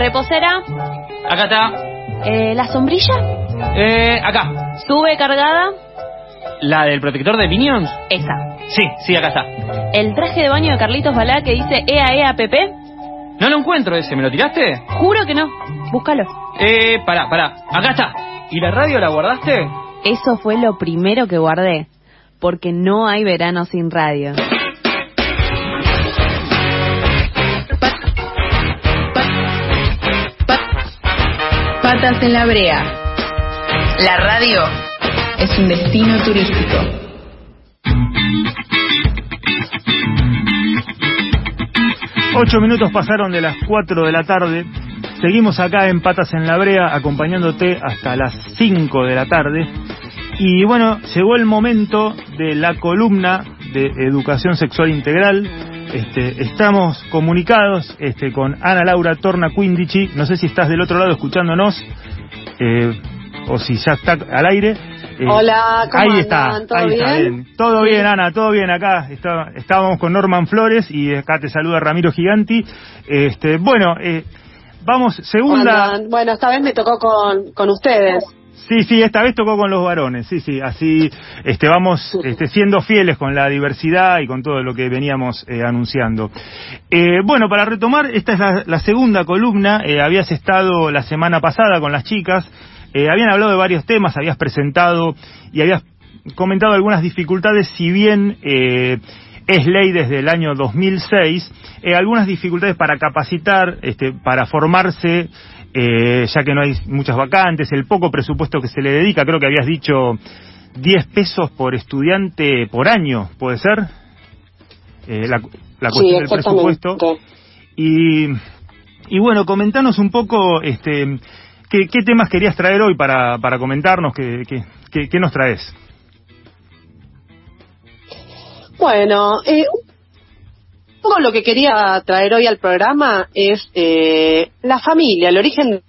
Reposera. Acá está. Eh, ¿La sombrilla? Eh, acá. ¿Sube cargada? ¿La del protector de Minions? Esa. Sí, sí, acá está. ¿El traje de baño de Carlitos Balá que dice EA EA Pepe? No lo encuentro ese, ¿me lo tiraste? Juro que no. Búscalo. Eh, pará, pará. Acá está. ¿Y la radio la guardaste? Eso fue lo primero que guardé. Porque no hay verano sin radio. Patas en la brea. La radio es un destino turístico. Ocho minutos pasaron de las cuatro de la tarde. Seguimos acá en Patas en la Brea acompañándote hasta las cinco de la tarde. Y bueno, llegó el momento de la columna de educación sexual integral. Este, estamos comunicados este, con Ana Laura Torna Quindici. No sé si estás del otro lado escuchándonos eh, o si ya está al aire. Eh, Hola, ¿cómo ahí andan? está, ¿Todo ahí está, bien? Todo bien, Ana, todo bien acá. Está- estábamos con Norman Flores y acá te saluda Ramiro Giganti. Este, bueno, eh, vamos, segunda. Bueno, esta vez me tocó con, con ustedes. Sí, sí, esta vez tocó con los varones, sí, sí, así este, vamos este, siendo fieles con la diversidad y con todo lo que veníamos eh, anunciando. Eh, bueno, para retomar, esta es la, la segunda columna, eh, habías estado la semana pasada con las chicas, eh, habían hablado de varios temas, habías presentado y habías comentado algunas dificultades, si bien eh, es ley desde el año 2006, eh, algunas dificultades para capacitar, este, para formarse, eh, ya que no hay muchas vacantes, el poco presupuesto que se le dedica, creo que habías dicho 10 pesos por estudiante por año, ¿puede ser? Eh, la, la Sí, cuestión del presupuesto. Y, y bueno, comentanos un poco este, ¿qué, qué temas querías traer hoy para, para comentarnos, qué, qué, qué- qué nos traes. Bueno, eh, un poco lo que quería traer hoy al programa es eh, la familia, el origen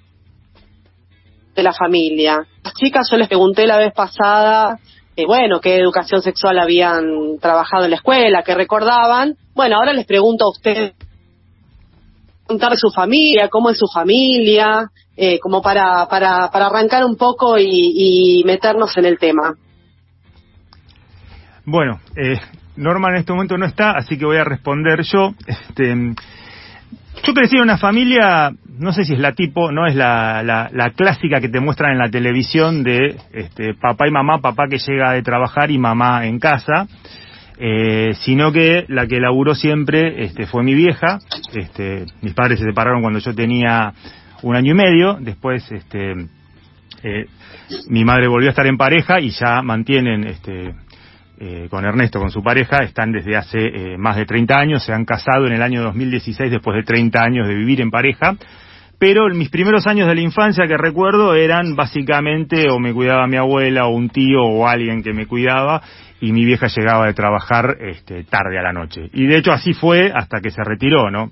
de la familia. Las chicas, yo les pregunté la vez pasada, eh, bueno, qué educación sexual habían trabajado en la escuela, qué recordaban. Bueno, ahora les pregunto a ustedes contar su familia, cómo es su familia, eh, como para, para, para arrancar un poco y, y meternos en el tema. Bueno, eh, Norma en este momento no está, así que voy a responder yo. Este, yo crecí en una familia, no sé si es la tipo, no es la, la, la clásica que te muestran en la televisión de este, papá y mamá, papá que llega de trabajar y mamá en casa, eh, sino que la que laburó siempre este, fue mi vieja. Este, mis padres se separaron cuando yo tenía un año y medio, después este, eh, mi madre volvió a estar en pareja y ya mantienen este, eh, con Ernesto, con su pareja, están desde hace eh, más de 30 años, se han casado en el año 2016 después de 30 años de vivir en pareja, pero mis primeros años de la infancia que recuerdo eran básicamente o me cuidaba mi abuela o un tío o alguien que me cuidaba y mi vieja llegaba de trabajar este, tarde a la noche. Y de hecho así fue hasta que se retiró, ¿no?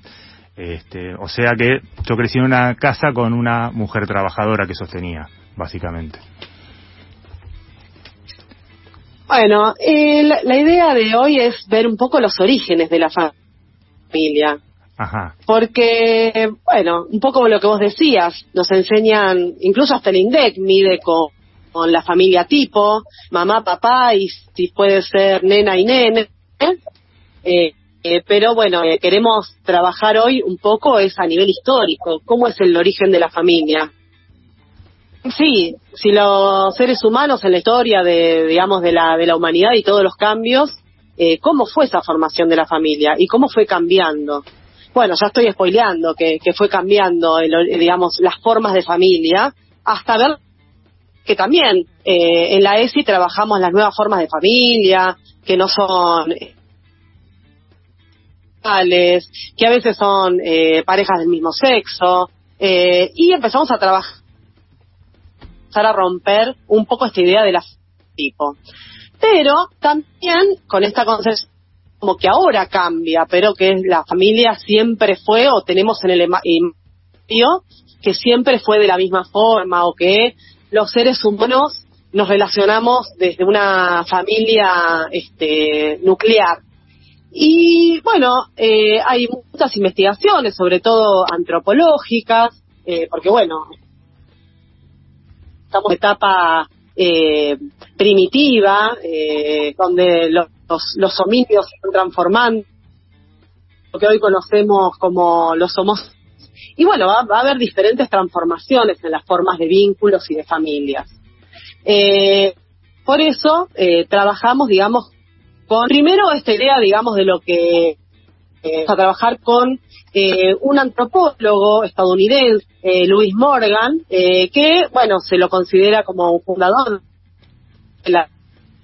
Este, o sea que yo crecí en una casa con una mujer trabajadora que sostenía, básicamente. Bueno, eh, la, la idea de hoy es ver un poco los orígenes de la familia. Ajá. Porque, bueno, un poco lo que vos decías, nos enseñan, incluso hasta el INDEC mide con, con la familia tipo, mamá, papá y si puede ser nena y nene. Eh, eh, pero bueno, eh, queremos trabajar hoy un poco es a nivel histórico, cómo es el origen de la familia. Sí, si los seres humanos en la historia de, digamos, de la, de la humanidad y todos los cambios, eh, ¿cómo fue esa formación de la familia y cómo fue cambiando? Bueno, ya estoy spoileando que, fue cambiando, el, digamos, las formas de familia hasta ver que también eh, en la ESI trabajamos las nuevas formas de familia, que no son eh, que a veces son eh, parejas del mismo sexo, eh, y empezamos a trabajar empezar a romper un poco esta idea de la tipo. Pero también con esta concepción como que ahora cambia, pero que la familia siempre fue o tenemos en el imaginario que siempre fue de la misma forma o que los seres humanos nos relacionamos desde una familia este, nuclear. Y bueno, eh, hay muchas investigaciones, sobre todo antropológicas, eh, porque bueno, estamos en etapa eh, primitiva, eh, donde los, los, homínidos se están transformando, lo que hoy conocemos como los homos. Y bueno, va, va, a haber diferentes transformaciones en las formas de vínculos y de familias. Eh, por eso eh, trabajamos, digamos, con primero esta idea, digamos, de lo que a trabajar con eh, un antropólogo estadounidense, eh, Louis Morgan, eh, que, bueno, se lo considera como un fundador de la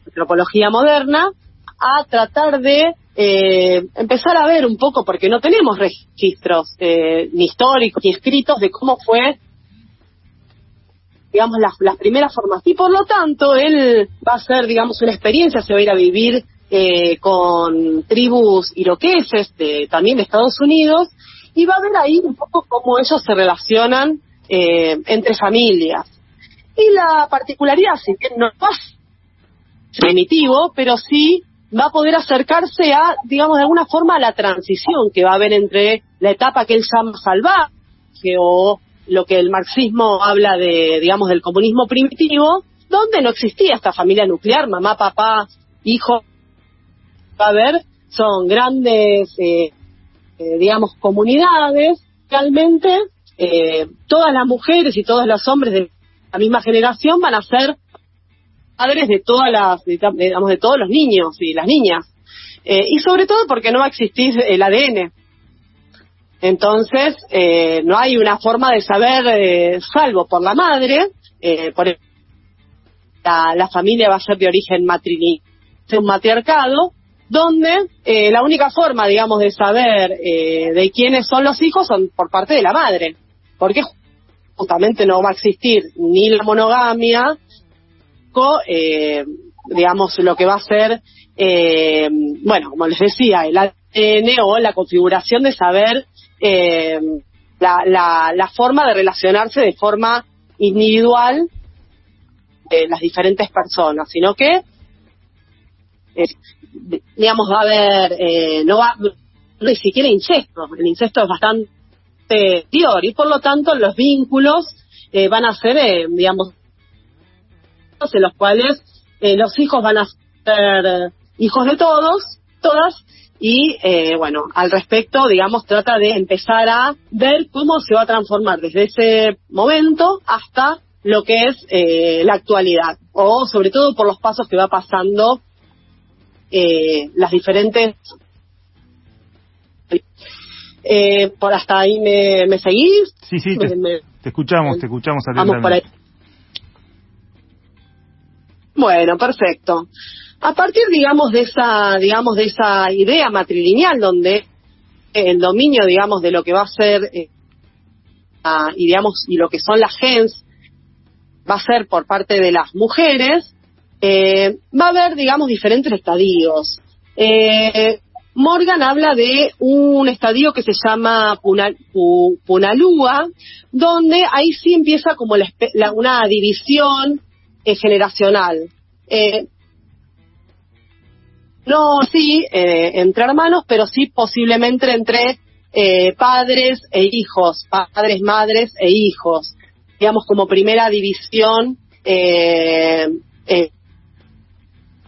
antropología moderna, a tratar de eh, empezar a ver un poco, porque no tenemos registros eh, ni históricos ni escritos de cómo fue digamos, las, las primeras formas. Y por lo tanto, él va a hacer, digamos, una experiencia, se va a ir a vivir eh, con tribus iroqueses de, también de Estados Unidos y va a ver ahí un poco cómo ellos se relacionan eh, entre familias. Y la particularidad, si bien no es primitivo, pero sí va a poder acercarse a, digamos, de alguna forma a la transición que va a haber entre la etapa que él llama salvaje o lo que el marxismo habla de, digamos, del comunismo primitivo, donde no existía esta familia nuclear, mamá, papá, hijo, va a haber, son grandes, eh, eh, digamos, comunidades, realmente eh, todas las mujeres y todos los hombres de la misma generación van a ser padres de todas las, digamos, de todos los niños y las niñas. Eh, y sobre todo porque no va a existir el ADN. Entonces, no hay una forma de saber, salvo por la madre, por la, la, familia va a ser de origen matrilineal, un matriarcado, donde eh, la única forma, digamos, de saber eh, de quiénes son los hijos son por parte de la madre, porque justamente no va a existir ni la monogamia, eh, digamos, lo que va a ser, eh, bueno, como les decía, el ADN o la configuración de saber eh, la, la, la forma de relacionarse de forma individual de las diferentes personas, sino que digamos va a haber eh, no va ni siquiera incesto el incesto es bastante peor y por lo tanto los vínculos eh, van a ser eh, digamos en los cuales eh, los hijos van a ser hijos de todos todas y eh, bueno al respecto digamos trata de empezar a ver cómo se va a transformar desde ese momento hasta lo que es eh, la actualidad o sobre todo por los pasos que va pasando eh, las diferentes eh, por hasta ahí me, me seguís. Sí sí te, me, te escuchamos te escuchamos vamos por ahí. Bueno perfecto. A partir digamos de esa digamos de esa idea matrilineal donde el dominio digamos de lo que va a ser eh, y digamos y lo que son las gens va a ser por parte de las mujeres eh, va a haber, digamos, diferentes estadios. Eh, Morgan habla de un estadio que se llama Punal, Punalúa, donde ahí sí empieza como la, la, una división eh, generacional. Eh, no sí eh, entre hermanos, pero sí posiblemente entre eh, padres e hijos, padres, madres e hijos, digamos como primera división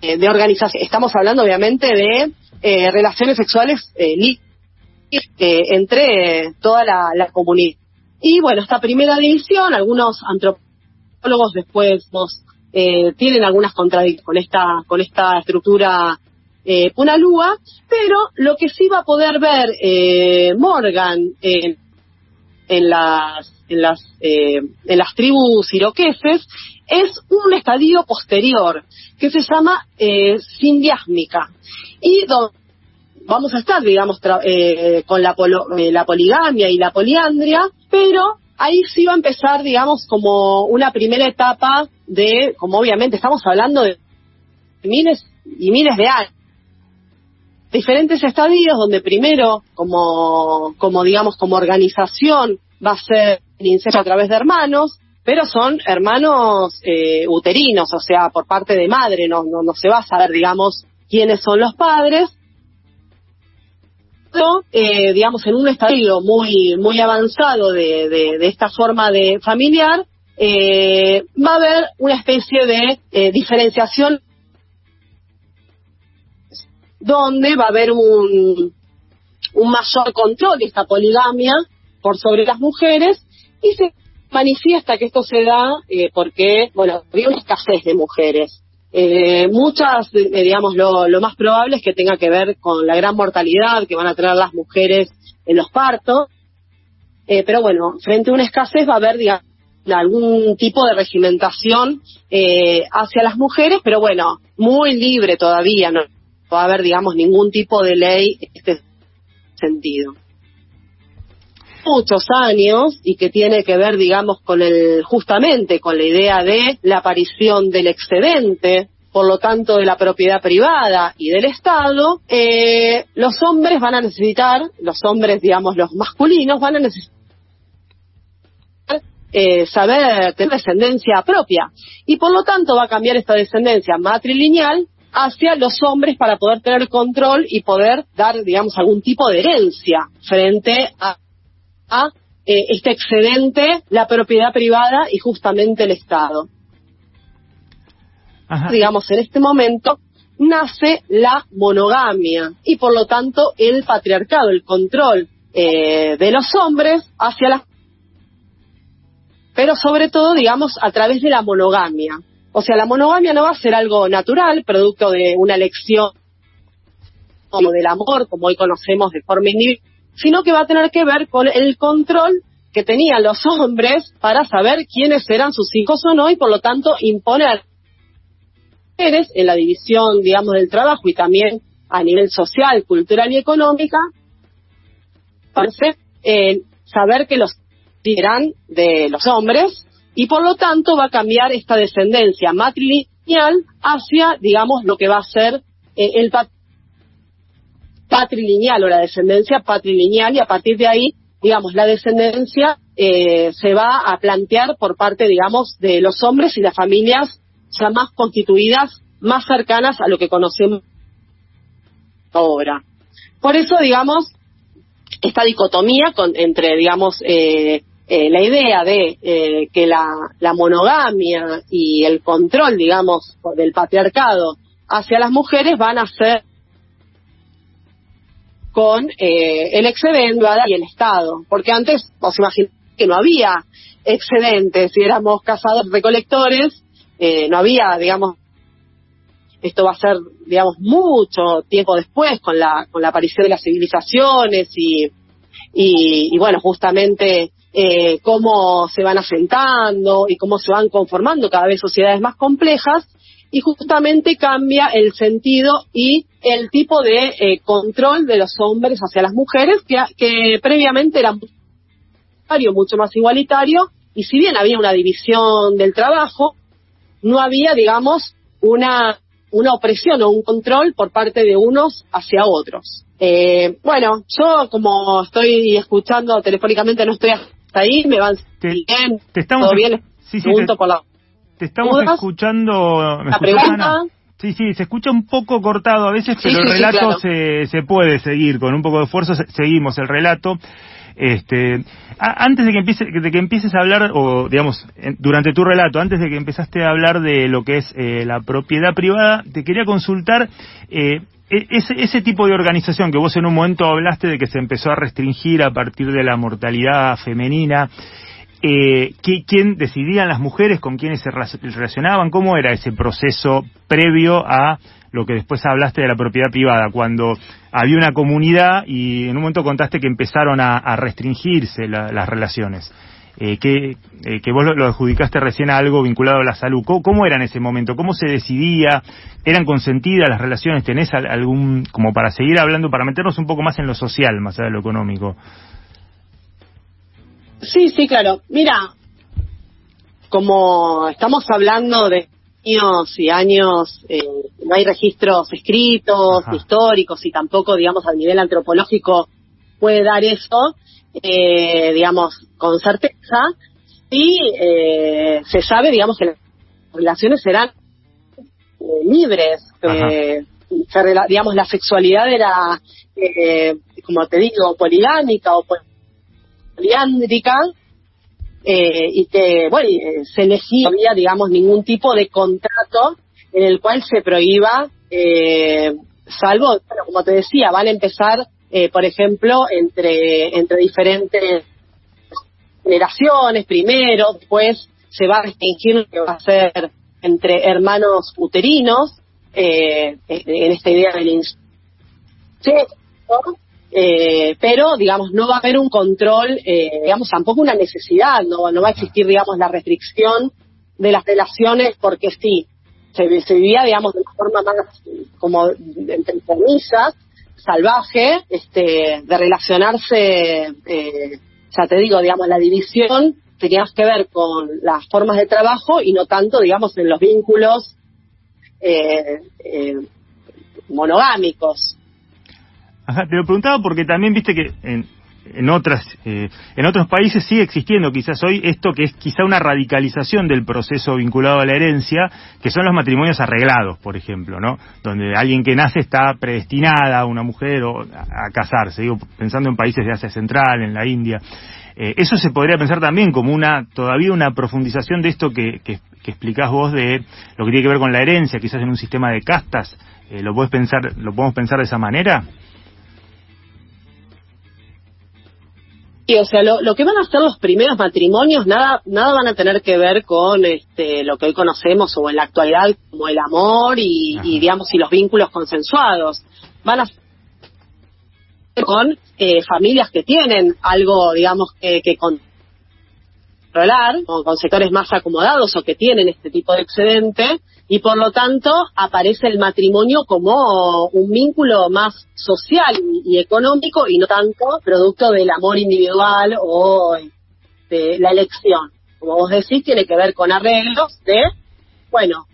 de organización. Estamos hablando obviamente de eh, relaciones sexuales eh, eh, entre toda la, comunidad. Y bueno, esta primera división, algunos antropólogos después vos, eh, tienen algunas contradicciones con esta, con esta estructura eh, punalúa, pero lo que sí va a poder ver eh, Morgan en, en las en las eh, en las tribus iroqueses es un estadio posterior que se llama eh, sindiásmica. Y do, vamos a estar digamos eh, con la, polo, eh, la poligamia y la poliandria pero ahí sí va a empezar digamos como una primera etapa de como obviamente estamos hablando de miles y miles de años. Diferentes estadios donde primero como como digamos como organización va a ser el incesto a través de hermanos, pero son hermanos eh, uterinos, o sea, por parte de madre, no, se va a saber, digamos, quiénes son los padres. eh, digamos, en un estadio muy, muy avanzado de, esta forma de familiar, eh, va a haber una especie de diferenciación donde va a haber un mayor control de esta poligamia por sobre las mujeres y se manifiesta que esto se da eh, porque, bueno, había una escasez de mujeres. Eh, muchas, eh, digamos, lo, lo, más probable es que tenga que ver con la gran mortalidad que van a tener las mujeres en los partos. Eh, pero bueno, frente a una escasez va a haber, digamos, algún tipo de regimentación eh, hacia las mujeres, pero bueno, muy libre todavía, no va a haber, digamos, ningún tipo de ley en este sentido muchos años y que tiene que ver, digamos, con el, justamente con la idea de la aparición del excedente, por lo tanto de la propiedad privada y del Estado, eh, los hombres van a necesitar, los hombres, digamos, los masculinos van a necesitar eh, saber tener descendencia propia. Y por lo tanto va a cambiar esta descendencia matrilineal hacia los hombres para poder tener control y poder dar, digamos, algún tipo de herencia frente a a eh, este excedente, la propiedad privada y justamente el Estado. Ajá. Digamos, en este momento nace la monogamia y por lo tanto el patriarcado, el control eh, de los hombres hacia las pero sobre todo, digamos, a través de la monogamia. O sea, la monogamia no va a ser algo natural, producto de una elección como del amor, como hoy conocemos de forma individual, sino que va a tener que ver con el control que tenían los hombres para saber quiénes eran sus hijos o no y por lo tanto imponer en la división, digamos, del trabajo y también a nivel social, cultural y económica, eh, saber que los eran de los hombres y por lo tanto va a cambiar esta descendencia matrilineal hacia, digamos, lo que va a ser eh, el patrilineal o la descendencia patrilineal y a partir de ahí, digamos, la descendencia eh, se va a plantear por parte, digamos, de los hombres y las familias ya más constituidas, más cercanas a lo que conocemos ahora. Por eso, digamos, esta dicotomía con, entre, digamos, eh, eh, la idea de eh, que la, la monogamia y el control, digamos, del patriarcado hacia las mujeres van a ser con eh, el excedente y el Estado. Porque antes, os imagináis que no había excedentes, si éramos cazados recolectores, eh, no había, digamos, esto va a ser, digamos, mucho tiempo después con la, con la aparición de las civilizaciones y, y, y bueno, justamente eh, cómo se van asentando y cómo se van conformando cada vez sociedades más complejas y justamente cambia el sentido y el tipo de eh, control de los hombres hacia las mujeres que, que previamente era mucho más igualitario y si bien había una división del trabajo no había digamos una una opresión o un control por parte de unos hacia otros eh, bueno yo como estoy escuchando telefónicamente no estoy hasta ahí me van te, bien te estamos todo bien sí, sí, te, por la te estamos ¿Dudas? escuchando. ¿me la pregunta Ana? Sí, sí, se escucha un poco cortado a veces, pero sí, el sí, relato claro. se, se puede seguir. Con un poco de esfuerzo se- seguimos el relato. Este, a- antes de que, empiece, de que empieces a hablar, o digamos, en- durante tu relato, antes de que empezaste a hablar de lo que es eh, la propiedad privada, te quería consultar eh, e- ese, ese tipo de organización que vos en un momento hablaste de que se empezó a restringir a partir de la mortalidad femenina. Eh, ¿qui- ¿Quién decidían las mujeres? ¿Con quiénes se relacionaban? ¿Cómo era ese proceso previo a lo que después hablaste de la propiedad privada? Cuando había una comunidad y en un momento contaste que empezaron a, restringirse la- las relaciones. Eh, que, eh, que vos lo, adjudicaste recién a algo vinculado a la salud. ¿Cómo, cómo era en ese momento? ¿Cómo se decidía? ¿Eran consentidas las relaciones? ¿Tenés al- algún, como para seguir hablando, para meternos un poco más en lo social, más allá de lo económico? Sí, sí, claro. Mira, como estamos hablando de años y años, eh, no hay registros escritos, Ajá. históricos y tampoco, digamos, a nivel antropológico puede dar eso, eh, digamos, con certeza. Y eh, se sabe, digamos, que las relaciones serán eh, libres, eh, digamos, la sexualidad era, eh, como te digo, poligámica o poliándrica, eh, y que, bueno, eh, se elegía, digamos, ningún tipo de contrato en el cual se prohíba, eh, salvo, bueno, como te decía, van a empezar, eh, por ejemplo, entre, entre diferentes generaciones, primero, después se va a restringir lo que va a ser entre hermanos uterinos, eh, en esta idea del incesto, eh, pero digamos no va a haber un control, eh, digamos tampoco una necesidad, no, no va a existir digamos la restricción de las relaciones porque sí, se, vivía digamos de una forma más como entre comillas salvaje, este, de relacionarse, eh, ya te digo, digamos la división tenía que ver con las formas de trabajo y no tanto digamos en los vínculos eh, eh, monogámicos. Ajá, te lo preguntaba porque también viste que en, en otras eh, en otros países sigue existiendo quizás hoy esto que es quizá una radicalización del proceso vinculado a la herencia que son los matrimonios arreglados por ejemplo no donde alguien que nace está predestinada una mujer o a, casarse digo pensando en países de Asia Central en la India. Eh, eso se podría pensar también como una todavía una profundización de esto que, que, que explicás vos de lo que tiene que ver con la herencia quizás en un sistema de castas eh, lo puedes pensar lo podemos pensar de esa manera Sí, o sea, lo, lo, que van a hacer los primeros matrimonios, nada, nada van a tener que ver con este, lo que hoy conocemos o en la actualidad como el amor y, y digamos, y los vínculos consensuados. Van a con eh, familias que tienen algo, digamos, que, que controlar, o con sectores más acomodados o que tienen este tipo de excedente, y por lo tanto aparece el matrimonio como un vínculo más social y, económico y no tanto producto del amor individual o de la elección. Como vos decís, tiene que ver con arreglos de, bueno,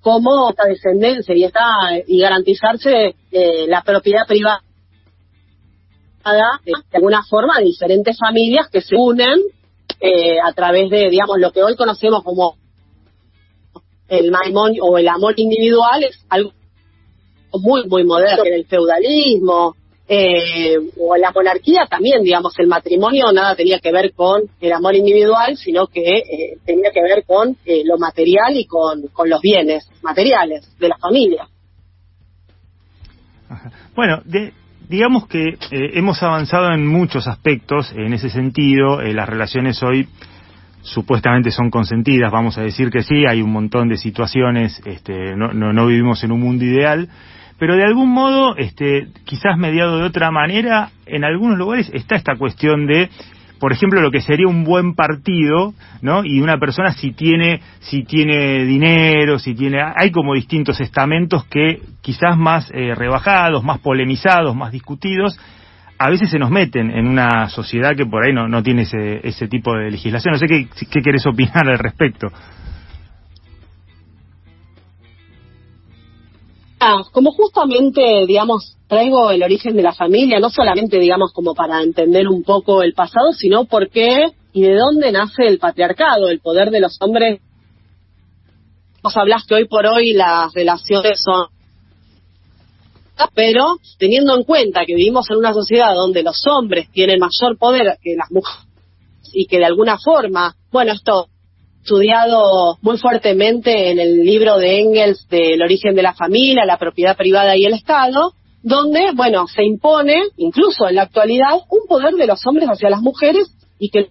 cómo esta descendencia y esta y garantizarse eh, la propiedad privada de alguna forma diferentes familias que se unen eh, a través de, digamos, lo que hoy conocemos como el matrimonio o el amor individual es algo muy, muy moderno, en el feudalismo eh, o la monarquía también, digamos, el matrimonio nada tenía que ver con el amor individual, sino que eh, tenía que ver con eh, lo material y con, con los bienes materiales de la familia. Bueno, de, digamos que eh, hemos avanzado en muchos aspectos en ese sentido. Eh, las relaciones hoy supuestamente son consentidas, vamos a decir que sí, hay un montón de situaciones, este, no, no, no vivimos en un mundo ideal, pero de algún modo, este, quizás mediado de otra manera, en algunos lugares está esta cuestión de por ejemplo, lo que sería un buen partido, ¿no? Y una persona si tiene, si tiene dinero, si tiene, hay como distintos estamentos que quizás más eh, rebajados, más polemizados, más discutidos, a veces se nos meten en una sociedad que por ahí no, no tiene ese, ese tipo de legislación. No sé qué, qué querés opinar al respecto. Ah, como justamente, digamos, traigo el origen de la familia, no solamente, digamos, como para entender un poco el pasado, sino por qué y de dónde nace el patriarcado, el poder de los hombres. Vos hablás que hoy por hoy las relaciones son pero teniendo en cuenta que vivimos en una sociedad donde los hombres tienen mayor poder que las mujeres y que de alguna forma, bueno, esto estudiado muy fuertemente en el libro de Engels del origen de la familia, la propiedad privada y el Estado, donde, bueno, se impone, incluso en la actualidad, un poder de los hombres hacia las mujeres y que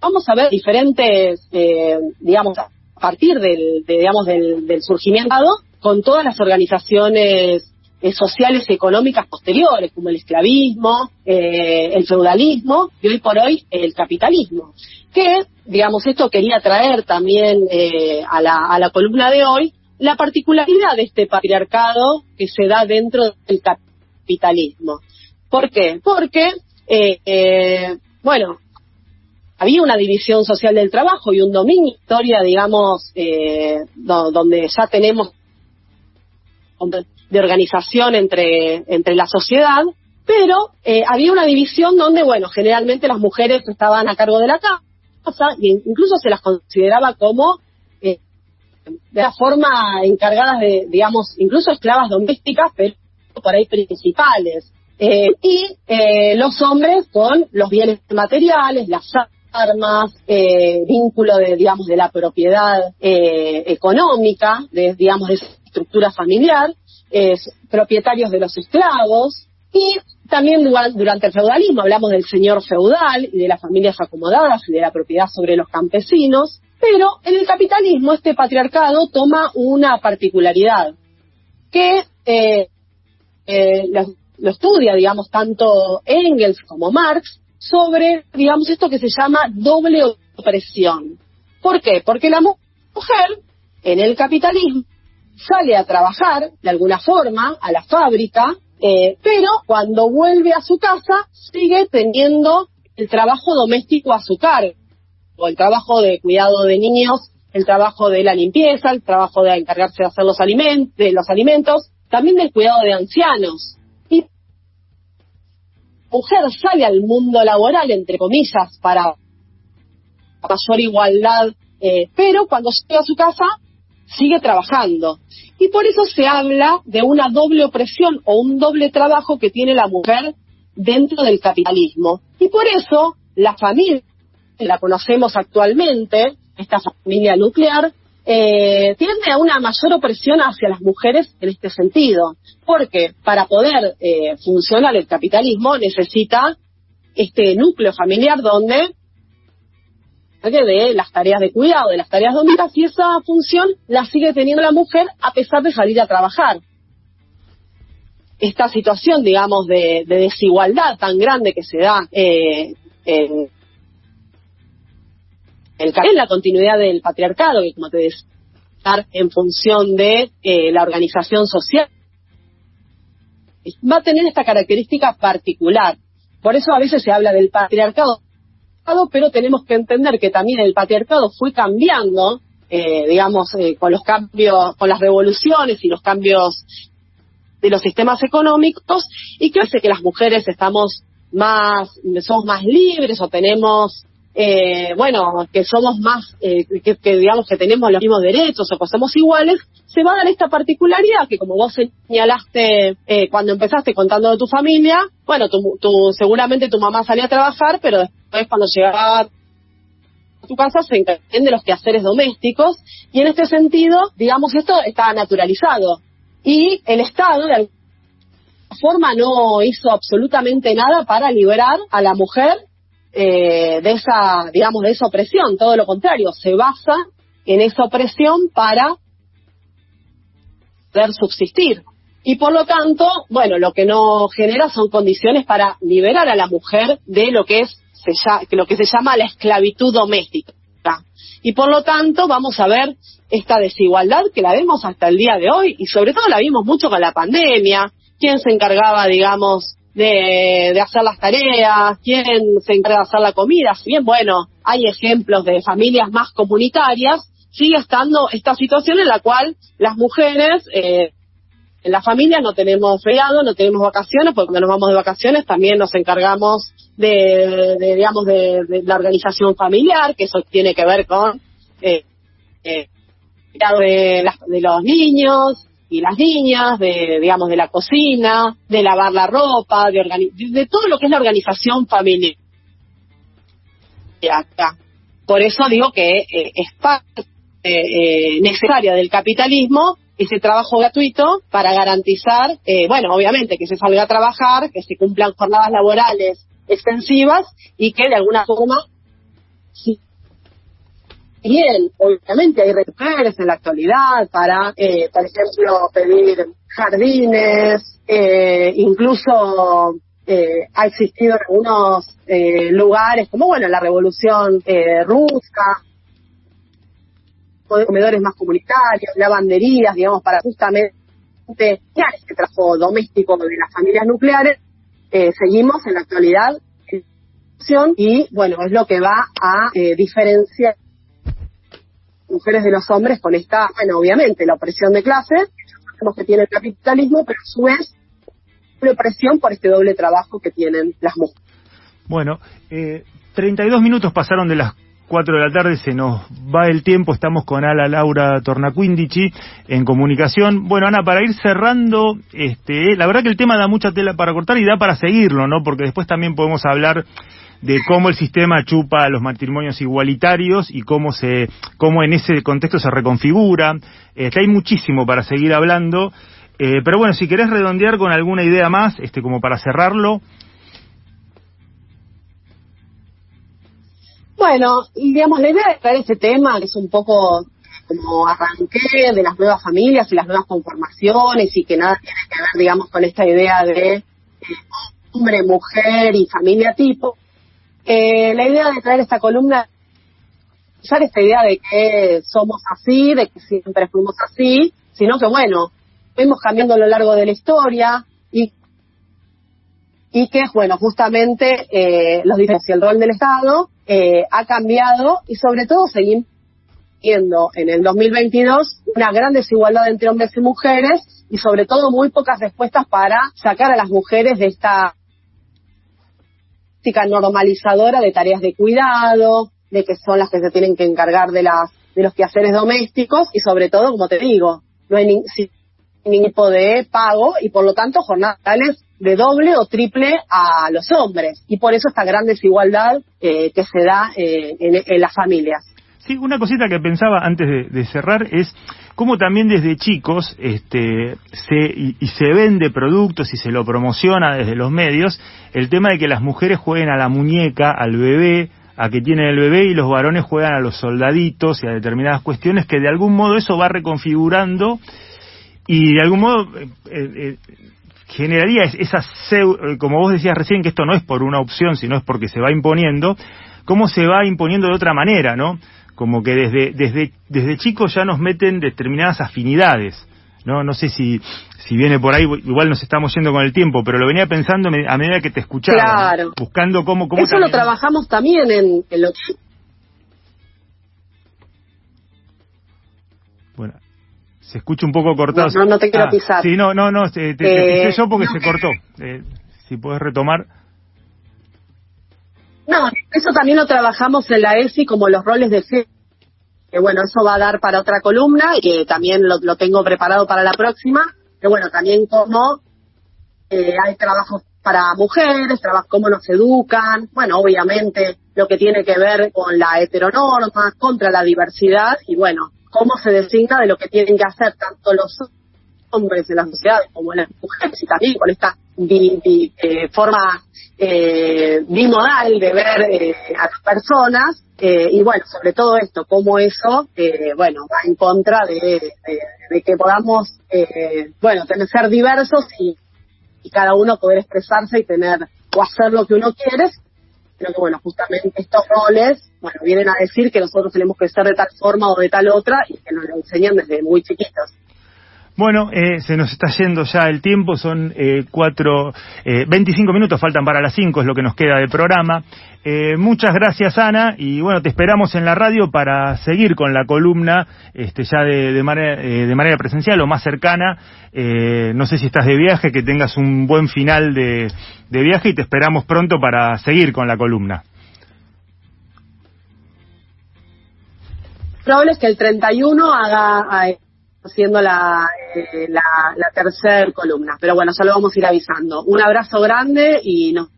vamos a ver diferentes, eh, digamos, a partir del, de, digamos, del, del surgimiento con todas las organizaciones eh, sociales y económicas posteriores, como el esclavismo, eh, el feudalismo y hoy por hoy el capitalismo. Que, digamos, esto quería traer también eh, a, la, a la columna de hoy, la particularidad de este patriarcado que se da dentro del capitalismo. ¿Por qué? Porque, eh, bueno, había una división social del trabajo y un dominio historia, digamos, do, donde ya tenemos de organización entre, entre la sociedad, pero eh, había una división donde, bueno, generalmente las mujeres estaban a cargo de la casa, e incluso se las consideraba como eh, de la forma encargadas de, digamos, incluso esclavas domésticas, pero por ahí principales. Eh, y eh, los hombres con los bienes materiales, las armas, vínculo de, digamos, de la propiedad económica, de, digamos, de estructura familiar, propietarios de los esclavos, y también durante el feudalismo hablamos del señor feudal y de las familias acomodadas y de la propiedad sobre los campesinos, pero en el capitalismo este patriarcado toma una particularidad que eh, eh, lo, estudia, digamos, tanto Engels como Marx sobre, digamos, esto que se llama doble opresión. ¿Por qué? Porque la mujer en el capitalismo sale a trabajar de alguna forma a la fábrica, eh, pero cuando vuelve a su casa sigue teniendo el trabajo doméstico a su cargo o el trabajo de cuidado de niños, el trabajo de la limpieza, el trabajo de encargarse de hacer los alimentos, de los alimentos, también del cuidado de ancianos. Y mujer sale al mundo laboral, entre comillas, para mayor igualdad, eh, pero cuando llega a su casa sigue trabajando. Y por eso se habla de una doble opresión o un doble trabajo que tiene la mujer dentro del capitalismo. Y por eso la familia la conocemos actualmente, esta familia nuclear, eh, tiende a una mayor opresión hacia las mujeres en este sentido, porque para poder eh, funcionar el capitalismo necesita este núcleo familiar donde de las tareas de cuidado, de las tareas domésticas, y esa función la sigue teniendo la mujer a pesar de salir a trabajar. Esta situación, digamos, de, desigualdad tan grande que se da eh, en, en la continuidad del patriarcado, que como te decía, en función de eh, la organización social, va a tener esta característica particular. Por eso a veces se habla del patriarcado, pero tenemos que entender que también el patriarcado fue cambiando, eh, digamos, eh, con los cambios, con las revoluciones y los cambios de los sistemas económicos, y que hace que las mujeres estamos más, somos más libres o tenemos eh, bueno, que somos más, eh, que, digamos que tenemos los mismos derechos o que somos iguales, se va a dar esta particularidad que como vos señalaste eh, cuando empezaste contando de tu familia, bueno, tu, seguramente tu mamá salía a trabajar, pero después cuando llegaba a tu casa se encargan de los quehaceres domésticos y en este sentido, digamos, esto está naturalizado. Y el Estado, de alguna forma, no hizo absolutamente nada para liberar a la mujer eh, de esa, digamos, de esa opresión, todo lo contrario, se basa en esa opresión para poder subsistir. Y por lo tanto, bueno, lo que no genera son condiciones para liberar a la mujer de lo que es se, lo que se llama la esclavitud doméstica. Y por lo tanto, vamos a ver esta desigualdad que la vemos hasta el día de hoy y sobre todo la vimos mucho con la pandemia. ¿Quién se encargaba, digamos, de, hacer las tareas, quién se encarga de hacer la comida. Si bien, bueno, hay ejemplos de familias más comunitarias, sigue estando esta situación en la cual las mujeres, eh, en la familia no tenemos feriado, no tenemos vacaciones, porque cuando nos vamos de vacaciones también nos encargamos de, digamos, de, la organización familiar, que eso tiene que ver con eh, eh, de, de los niños, y las niñas, de, digamos, de la cocina, de lavar la ropa, de, de todo lo que es la organización familiar. Por eso digo que eh, es parte eh, necesaria del capitalismo ese trabajo gratuito para garantizar, eh, bueno, obviamente que se salga a trabajar, que se cumplan jornadas laborales extensivas y que de alguna forma bien, obviamente hay redes en la actualidad para, eh, por ejemplo, pedir jardines, eh, incluso eh, ha existido en algunos eh, lugares, como bueno, la revolución eh, rusa, comedores más comunitarios, lavanderías, digamos, para justamente este trabajo doméstico de las familias nucleares, eh, seguimos en la actualidad y bueno, es lo que va a eh, diferenciar mujeres de los hombres con esta, bueno, obviamente, la opresión de clases, que tiene el capitalismo, pero a su vez, una opresión por este doble trabajo que tienen las mujeres. Bueno, eh, 32 minutos pasaron de las 4 de la tarde se nos va el tiempo, estamos con Ala Laura Tornaquindici en comunicación. Bueno, Ana, para ir cerrando, este, la verdad que el tema da mucha tela para cortar y da para seguirlo, ¿no? Porque después también podemos hablar de cómo el sistema chupa los matrimonios igualitarios y cómo se cómo en ese contexto se reconfigura. Este, hay muchísimo para seguir hablando, eh, pero bueno, si querés redondear con alguna idea más, este, como para cerrarlo. Bueno, digamos, la idea de traer este tema, que es un poco como arranqué de las nuevas familias y las nuevas conformaciones y que nada tiene que ver, digamos, con esta idea de eh, hombre, mujer y familia tipo, eh, la idea de traer esta columna, usar esta idea de que somos así, de que siempre fuimos así, sino que bueno, fuimos cambiando a lo largo de la historia y y que, bueno, justamente eh, los diferencias y el rol del Estado eh, ha cambiado y sobre todo seguimos viendo en el 2022 una gran desigualdad entre hombres y mujeres y sobre todo muy pocas respuestas para sacar a las mujeres de esta práctica normalizadora de tareas de cuidado, de que son las que se tienen que encargar de las de los quehaceres domésticos y sobre todo, como te digo, no hay ningún tipo de pago y por lo tanto jornales de doble o triple a los hombres. Y por eso esta gran desigualdad eh, que se da eh, en, las familias. Sí, una cosita que pensaba antes de, cerrar es cómo también desde chicos este, se, y, se vende productos y se lo promociona desde los medios el tema de que las mujeres jueguen a la muñeca, al bebé, a que tienen el bebé y los varones juegan a los soldaditos y a determinadas cuestiones que de algún modo eso va reconfigurando y de algún modo eh, generaría esa, eh, como vos decías recién, que esto no es por una opción, sino es porque se va imponiendo, cómo se va imponiendo de otra manera, ¿no? Como que desde, desde, desde chicos ya nos meten determinadas afinidades, ¿no? No sé si, si viene por ahí, igual nos estamos yendo con el tiempo, pero lo venía pensando a medida que te escuchaba, buscando cómo... cómo Eso lo trabajamos también en, en lo Bueno, se escucha un poco cortado. No, no, te quiero ah, pisar. Sí, no, no, no, te, pisé yo porque se cortó. Eh, si puedes retomar. No, eso también lo trabajamos en la ESI como los roles de género. Que bueno, eso va a dar para otra columna y que también lo, tengo preparado para la próxima. Que bueno, también como eh, hay trabajos para mujeres, trabajo, cómo nos educan, bueno, obviamente lo que tiene que ver con la heteronorma, contra la diversidad y bueno, cómo se designa de lo que tienen que hacer tanto los hombres en la sociedad como las mujeres y también con esta eh, forma eh, bimodal de ver eh, a las personas y bueno, sobre todo esto, cómo eso, bueno, va en contra de, que podamos, bueno, tener, ser diversos y, y cada uno poder expresarse y tener o hacer lo que uno quiere, pero que bueno, justamente estos roles bueno, vienen a decir que nosotros tenemos que ser de tal forma o de tal otra y que nos lo enseñan desde muy chiquitos. Bueno, eh, se nos está yendo ya el tiempo, son eh, cuatro, eh, 25 minutos, faltan para las cinco, es lo que nos queda del programa. Eh, muchas gracias Ana y bueno, te esperamos en la radio para seguir con la columna este, ya de, de, manera, eh, de manera presencial o más cercana. no sé si estás de viaje, que tengas un buen final de, de viaje y te esperamos pronto para seguir con la columna. probable es que el 31 haga haciendo la, eh, la, la tercera columna. Pero bueno, ya lo vamos a ir avisando. Un abrazo grande y nos